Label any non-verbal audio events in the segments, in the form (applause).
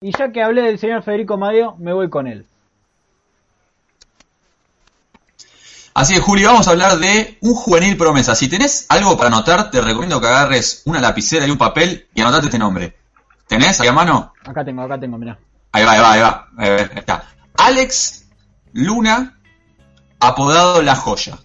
Y ya que hablé del señor Federico Madeo, me voy con él. Así que, Julio, vamos a hablar de un juvenil promesa. Si tenés algo para anotar, te recomiendo que agarres una lapicera y un papel y anotate este nombre. ¿Tenés ahí a mano? Acá tengo, acá tengo, mirá. Ahí va, ahí va, ahí va. Ahí va, ahí está. Alex Luna, apodado La Joya.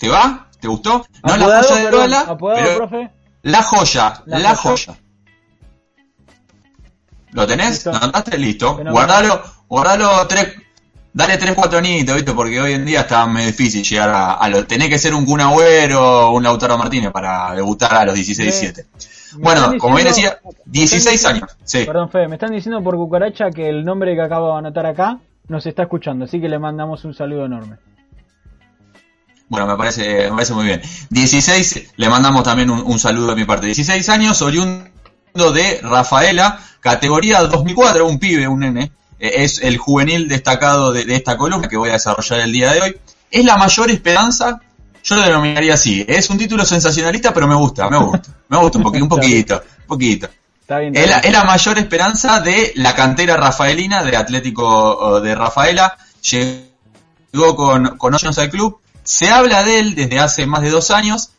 ¿Te va? ¿Te gustó? No la Apodado, joya de Lola, apodado, pero profe. La Joya, La La, Joya. joya. ¿Lo tenés? ¿Lo anotaste? Listo. Guardalo, guardalo tres, dale tres, cuatro añitos, ¿viste? Porque hoy en día está muy difícil llegar a, a lo, tenés que ser un Kun Agüero o un Lautaro Martínez para debutar a los 16, Me- 17. Me Bueno, como bien decía, me están 16 diciendo- años, sí. Perdón, Fede, me están diciendo por cucaracha que el nombre que acabo de anotar acá nos está escuchando, así que le mandamos un saludo enorme. Bueno, me parece, me parece muy bien. 16, le mandamos también un, un saludo de mi parte. 16 años, oriundo de Rafaela, categoría 2004, un pibe, un nene. Eh, es el juvenil destacado de, de esta columna que voy a desarrollar el día de hoy. Es la mayor esperanza, yo lo denominaría así. Es un título sensacionalista, pero me gusta, me gusta. Me gusta un poquito, un (laughs) poquito, un poquito. Está bien. Está bien. es la mayor esperanza de la cantera rafaelina, de Atlético de Rafaela. Llegó con, con Oceans al club. Se habla de él desde hace más de dos años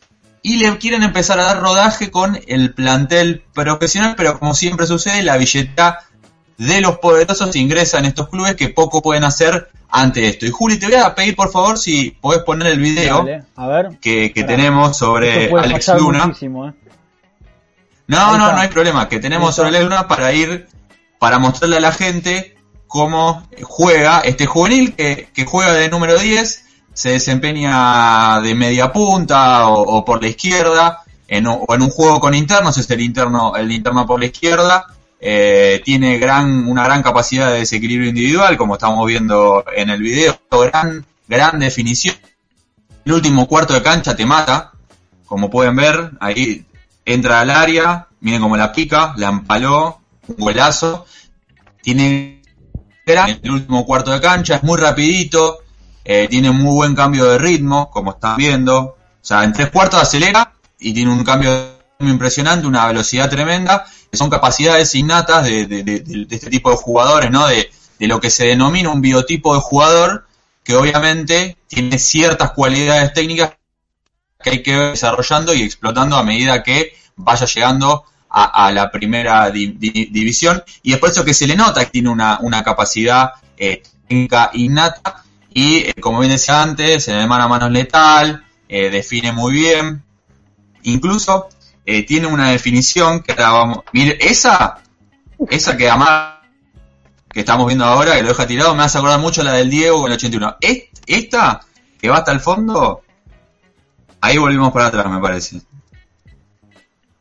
y le quieren empezar a dar rodaje con el plantel profesional, pero como siempre sucede, la billetera de los poderosos ingresa en estos clubes que poco pueden hacer ante esto. Y Juli, te voy a pedir por favor si podés poner el video Dale, a ver. que, tenemos sobre Alex Luna. ¿eh? No, no, no hay problema. Que tenemos sobre la luna para ir, para mostrarle a la gente cómo juega este juvenil que, que juega de número 10, se desempeña de media punta o, por la izquierda, en, un- o en un juego con internos, es el interno, el interno por la izquierda. eh, tiene gran, una gran capacidad de desequilibrio individual, como estamos viendo en el video, gran, gran definición. El último cuarto de cancha te mata, como pueden ver, ahí entra al área, miren cómo la pica, la empaló, un golazo, tiene gran el último cuarto de cancha, es muy rapidito, eh, tiene muy buen cambio de ritmo, como están viendo, o sea, en tres cuartos acelera y tiene un cambio de ritmo impresionante, una velocidad tremenda, son capacidades innatas de, este tipo de jugadores, ¿no? De, lo que se denomina un biotipo de jugador, que obviamente tiene ciertas cualidades técnicas que hay que ir desarrollando y explotando a medida que vaya llegando a, la primera di- di- división. Y es por eso que se le nota que tiene una, una capacidad eh, técnica innata. Y eh, como bien decía antes, en el mano a mano letal, eh, define muy bien. Incluso eh, tiene una definición que ahora vamos. Mire, esa, esa que además que estamos viendo ahora, que lo deja tirado, me hace acordar mucho la del Diego con el 81. Est- Esta, que va hasta el fondo, Ahí volvimos para atrás, me parece.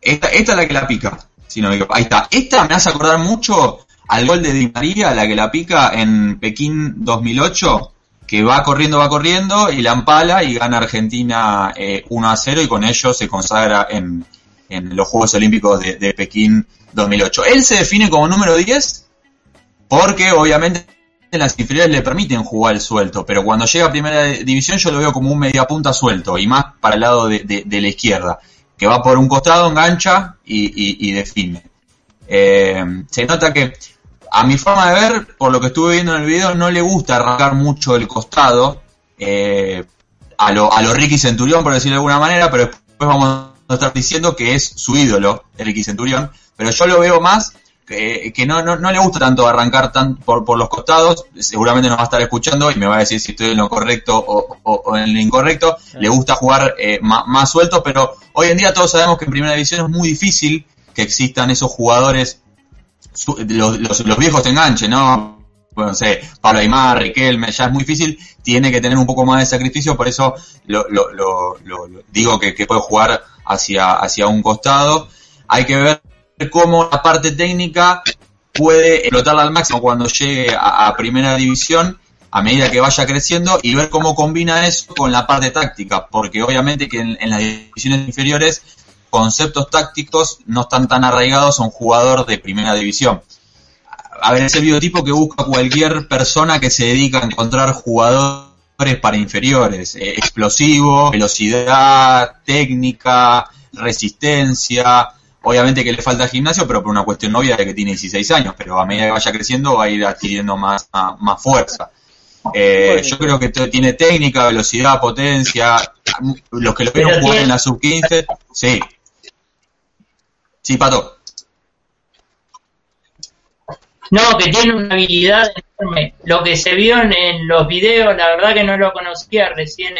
Esta, esta es la que la pica. Si no. Ahí está. Esta me hace acordar mucho al gol de Di María, la que la pica en Pekín 2008, que va corriendo, va corriendo y la empala y gana Argentina eh, 1 a 0 y con ello se consagra en, en los Juegos Olímpicos de, Pekín 2008. Él se define como número 10 porque obviamente las inferiores le permiten jugar suelto, pero cuando llega a primera división yo lo veo como un mediapunta suelto y más para el lado de, de- la izquierda, que va por un costado, engancha y define. Eh, se nota que a mi forma de ver, por lo que estuve viendo en el video, no le gusta arrancar mucho el costado, eh, a lo, a lo Ricky Centurión, por decirlo de alguna manera, pero después vamos a estar diciendo que es su ídolo, el Ricky Centurión, pero yo lo veo más que, que no, no, no le gusta tanto arrancar tan por, por los costados, seguramente nos va a estar escuchando y me va a decir si estoy en lo correcto o, o- o en lo incorrecto, le gusta jugar eh, ma- más, suelto, pero hoy en día todos sabemos que en primera división es muy difícil que existan esos jugadores, su- los, los, viejos de enganche, ¿no? Sé, Pablo Aymar, Riquelme, ya es muy difícil, tiene que tener un poco más de sacrificio, por eso lo, lo- lo- lo- digo que, puede jugar hacia, hacia un costado. Hay que ver cómo la parte técnica puede explotarla al máximo cuando llegue a, primera división a medida que vaya creciendo y ver cómo combina eso con la parte táctica, porque obviamente que en las divisiones inferiores conceptos tácticos no están tan arraigados a un jugador de primera división. A ver, es el biotipo que busca cualquier persona que se dedica a encontrar jugadores para inferiores, eh, explosivo, velocidad, técnica, resistencia, Obviamente que le falta gimnasio, pero por una cuestión obvia de que tiene 16 años, pero a medida que vaya creciendo va a ir adquiriendo más, más, fuerza. Eh, yo creo que tiene técnica, velocidad, potencia. Los que lo vieron jugar en la sub-15, sí. No, que tiene una habilidad enorme. Lo que se vio en, los videos, la verdad que no lo conocía recién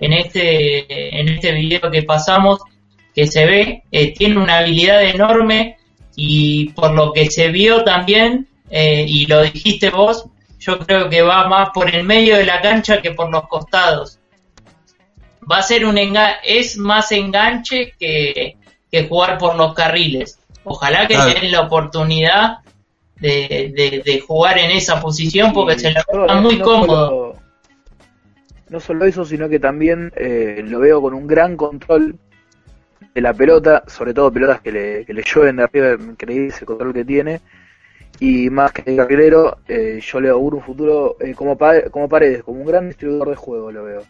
en este, en este video que pasamos, que se ve, eh, tiene una habilidad enorme y por lo que se vio también, eh, y lo dijiste vos, yo creo que va más por el medio de la cancha que por los costados. Va a ser un es más enganche que, que jugar por los carriles. Ojalá que tenga la oportunidad de, jugar en esa posición porque se lo no, muy cómodo. no solo eso, sino que también eh, lo veo con un gran control de la pelota, sobre todo pelotas que le, que le llueven de arriba, increíble ese control que tiene. Y más que el carrilero, eh, yo le auguro un futuro eh, como, como Paredes, como un gran distribuidor de juego, lo veo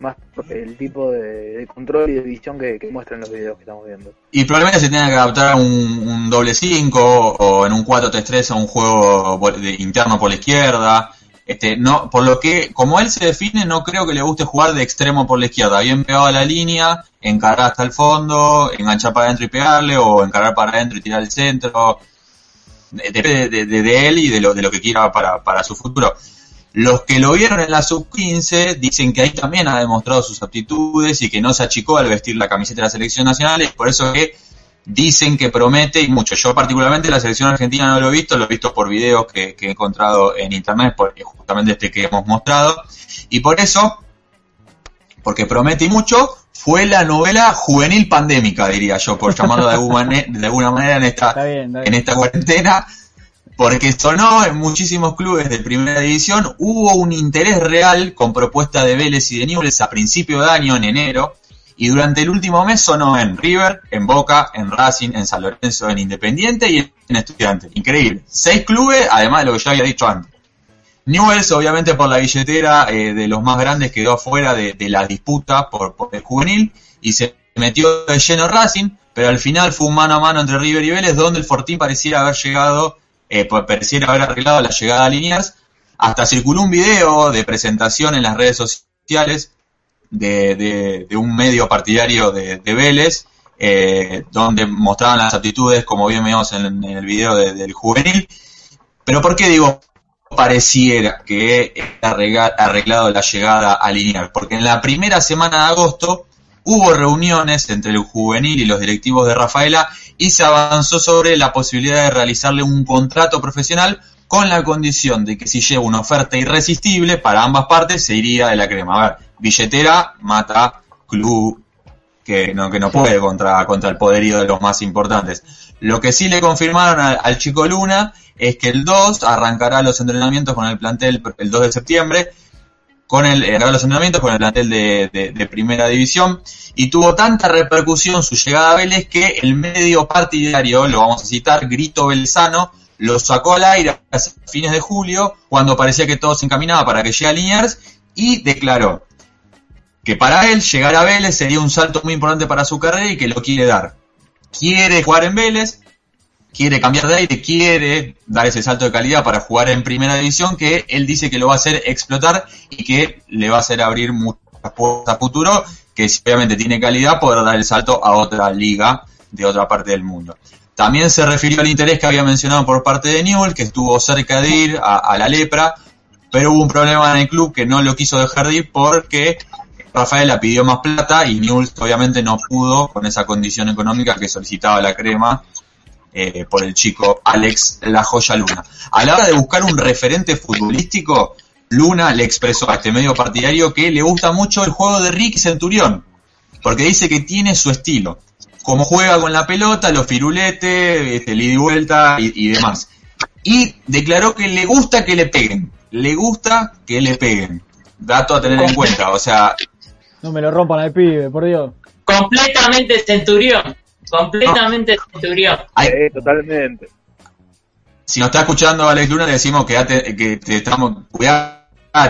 más el tipo de, control y de visión que, muestran los videos que estamos viendo. Y probablemente se tenga que adaptar a un, doble 5 o en un 4-3-3 a un juego de, interno por la izquierda. Este, no, por lo que, como él se define, no creo que le guste jugar de extremo por la izquierda. Bien pegado a la línea, encargar hasta el fondo, enganchar para adentro y pegarle, o encargar para adentro y tirar el centro. Depende de, él y de lo, de lo que quiera para, para su futuro. Los que lo vieron en la sub-15 dicen que ahí también ha demostrado sus aptitudes y que no se achicó al vestir la camiseta de la selección nacional, y por eso que dicen que promete y mucho. Yo particularmente la selección argentina no lo he visto, lo he visto por videos que, he encontrado en internet, porque justamente este que hemos mostrado, y por eso, porque promete y mucho, fue la novela juvenil pandémica, diría yo, por llamarlo de alguna, de alguna manera en esta, en esta cuarentena, porque sonó en muchísimos clubes de primera división, hubo un interés real con propuesta de Vélez y de Newell's a principio de año, en enero, y durante el último mes sonó en River, en Boca, en Racing, en San Lorenzo, en Independiente y en Estudiantes. Increíble. Seis clubes, además de lo que yo había dicho antes. Newell's, obviamente por la billetera eh, de los más grandes, quedó afuera de, la disputa por, por, el juvenil y se metió de lleno Racing, pero al final fue un mano a mano entre River y Vélez, donde el Fortín pareciera haber llegado eh, pues pareciera haber arreglado la llegada a Liniers. Hasta circuló un video de presentación en las redes sociales de, un medio partidario de, Vélez, eh, donde mostraban las aptitudes, como bien vemos en, el video del juvenil. Pero ¿por qué digo pareciera que ha arreglado la llegada a Liniers? Porque en la primera semana de agosto hubo reuniones entre el juvenil y los directivos de Rafaela y se avanzó sobre la posibilidad de realizarle un contrato profesional con la condición de que si lleva una oferta irresistible para ambas partes se iría de la crema. A ver, billetera mata club que no, que no puede contra, contra el poderío de los más importantes. Lo que sí le confirmaron al, chico Luna es que el 2 arrancará los entrenamientos con el plantel el 2 de septiembre con el, eh, con el plantel de, primera división y tuvo tanta repercusión su llegada a Vélez que el medio partidario, lo vamos a citar, Grito Belzano, lo sacó al aire a fines de julio cuando parecía que todo se encaminaba para que llegue a Liniers y declaró que para él llegar a Vélez sería un salto muy importante para su carrera y que lo quiere dar. Quiere jugar en Vélez, quiere cambiar de aire, quiere dar ese salto de calidad para jugar en primera división, que él dice que lo va a hacer explotar y que le va a hacer abrir muchas puertas a futuro, que si obviamente tiene calidad, podrá dar el salto a otra liga de otra parte del mundo. También se refirió al interés que había mencionado por parte de Newell, que estuvo cerca de ir a, la lepra, pero hubo un problema en el club que no lo quiso dejar de ir porque Rafael la pidió más plata y Newell obviamente no pudo con esa condición económica que solicitaba la crema eh, por el chico Alex La Joya Luna. A la hora de buscar un referente futbolístico, Luna le expresó a este medio partidario que le gusta mucho el juego de Ricky Centurión, porque dice que tiene su estilo. Como juega con la pelota, los firuletes, este, el ida y vuelta y, demás. Y declaró que le gusta que le peguen. Le gusta que le peguen. Dato a tener en cuenta, o sea... No me lo rompan al pibe, por Dios. Completamente Centurión. Completamente centurión. totalmente. Si nos está escuchando Alex Luna, le decimos que, que te estamos cuidando,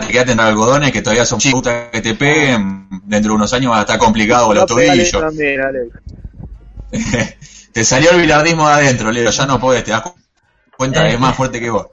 quédate en algodones que todavía son chicos que te peguen. Dentro de unos años va a estar complicado los (laughs) tobillos. te salió el bilardismo de adentro, Leo, ya no podés, te das cuenta que es más fuerte que vos.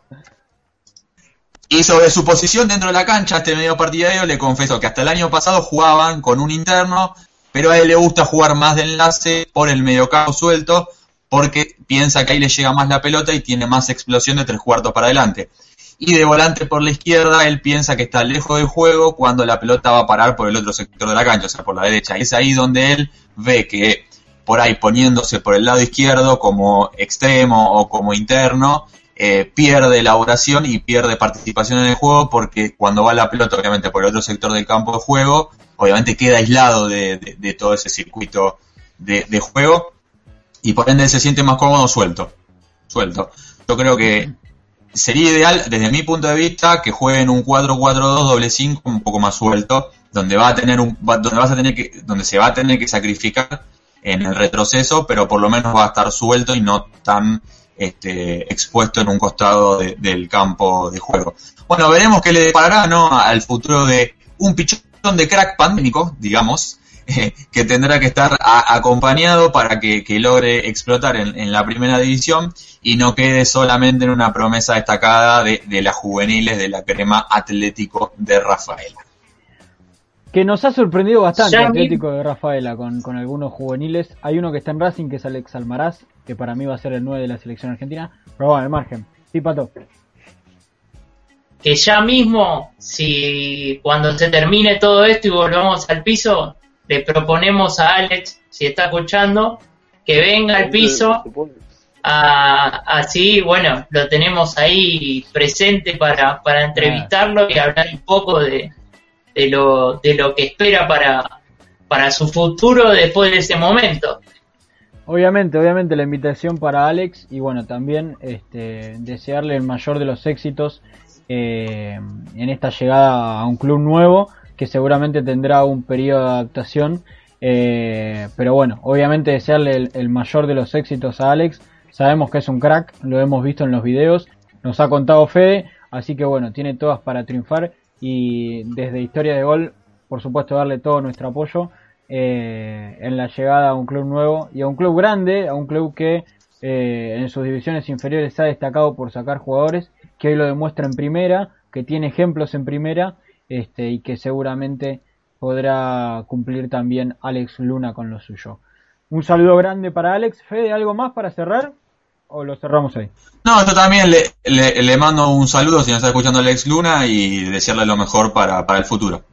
Y sobre su posición dentro de la cancha, este medio partidario le confesó que hasta el año pasado jugaban con un interno, pero a él le gusta jugar más de enlace por el mediocampo suelto, porque piensa que ahí le llega más la pelota y tiene más explosión de tres cuartos para adelante. Y de volante por la izquierda, él piensa que está lejos del juego cuando la pelota va a parar por el otro sector de la cancha, o sea, por la derecha. Y es ahí donde él ve que por ahí poniéndose por el lado izquierdo como extremo o como interno, eh, pierde elaboración y pierde participación en el juego porque cuando va la pelota, obviamente por el otro sector del campo de juego, obviamente queda aislado de, todo ese circuito de, juego y por ende se siente más cómodo suelto. Suelto. Yo creo que sería ideal, desde mi punto de vista, que jueguen un 4-4-2 doble 5 un poco más suelto, donde va a tener un, donde vas a tener que, donde se va a tener que sacrificar en el retroceso, pero por lo menos va a estar suelto y no tan este, expuesto en un costado del campo de juego. Bueno, veremos qué le deparará ¿no? al futuro de un pichón de crack pandémico, digamos, eh, que tendrá que estar acompañado para que, logre explotar en, la primera división y no quede solamente en una promesa destacada de, de las juveniles de la crema Atlético de Rafaela. Que nos ha sorprendido bastante el Atlético de Rafaela con, con, algunos juveniles. Hay uno que está en Racing, que es Alex Almaraz, que para mí va a ser el 9 de la selección argentina. Pero bueno, al margen. Sí, Pato. Que ya mismo, si cuando se termine todo esto y volvamos al piso, le proponemos a Alex, si está escuchando, que venga al piso. así, bueno, lo tenemos ahí presente para, para entrevistarlo y hablar un poco de, de lo, de lo que espera para, para su futuro después de ese momento. Obviamente, obviamente la invitación para Alex y bueno, también este, desearle el mayor de los éxitos eh, en esta llegada a un club nuevo que seguramente tendrá un periodo de adaptación. Eh, pero bueno, obviamente desearle el, mayor de los éxitos a Alex. Sabemos que es un crack, lo hemos visto en los videos, nos ha contado Fede, así que bueno, tiene todas para triunfar y desde Historia de Gol, por supuesto, darle todo nuestro apoyo eh, en la llegada a un club nuevo y a un club grande, a un club que en sus divisiones inferiores ha destacado por sacar jugadores, que hoy lo demuestra en primera, que tiene ejemplos en primera este, y que seguramente podrá cumplir también Alex Luna con lo suyo. Un saludo grande para Alex. Fede, ¿algo más para cerrar? o lo cerramos ahí? No, yo también le, le, mando un saludo si nos está escuchando Alex Luna y desearle lo mejor para, para el futuro.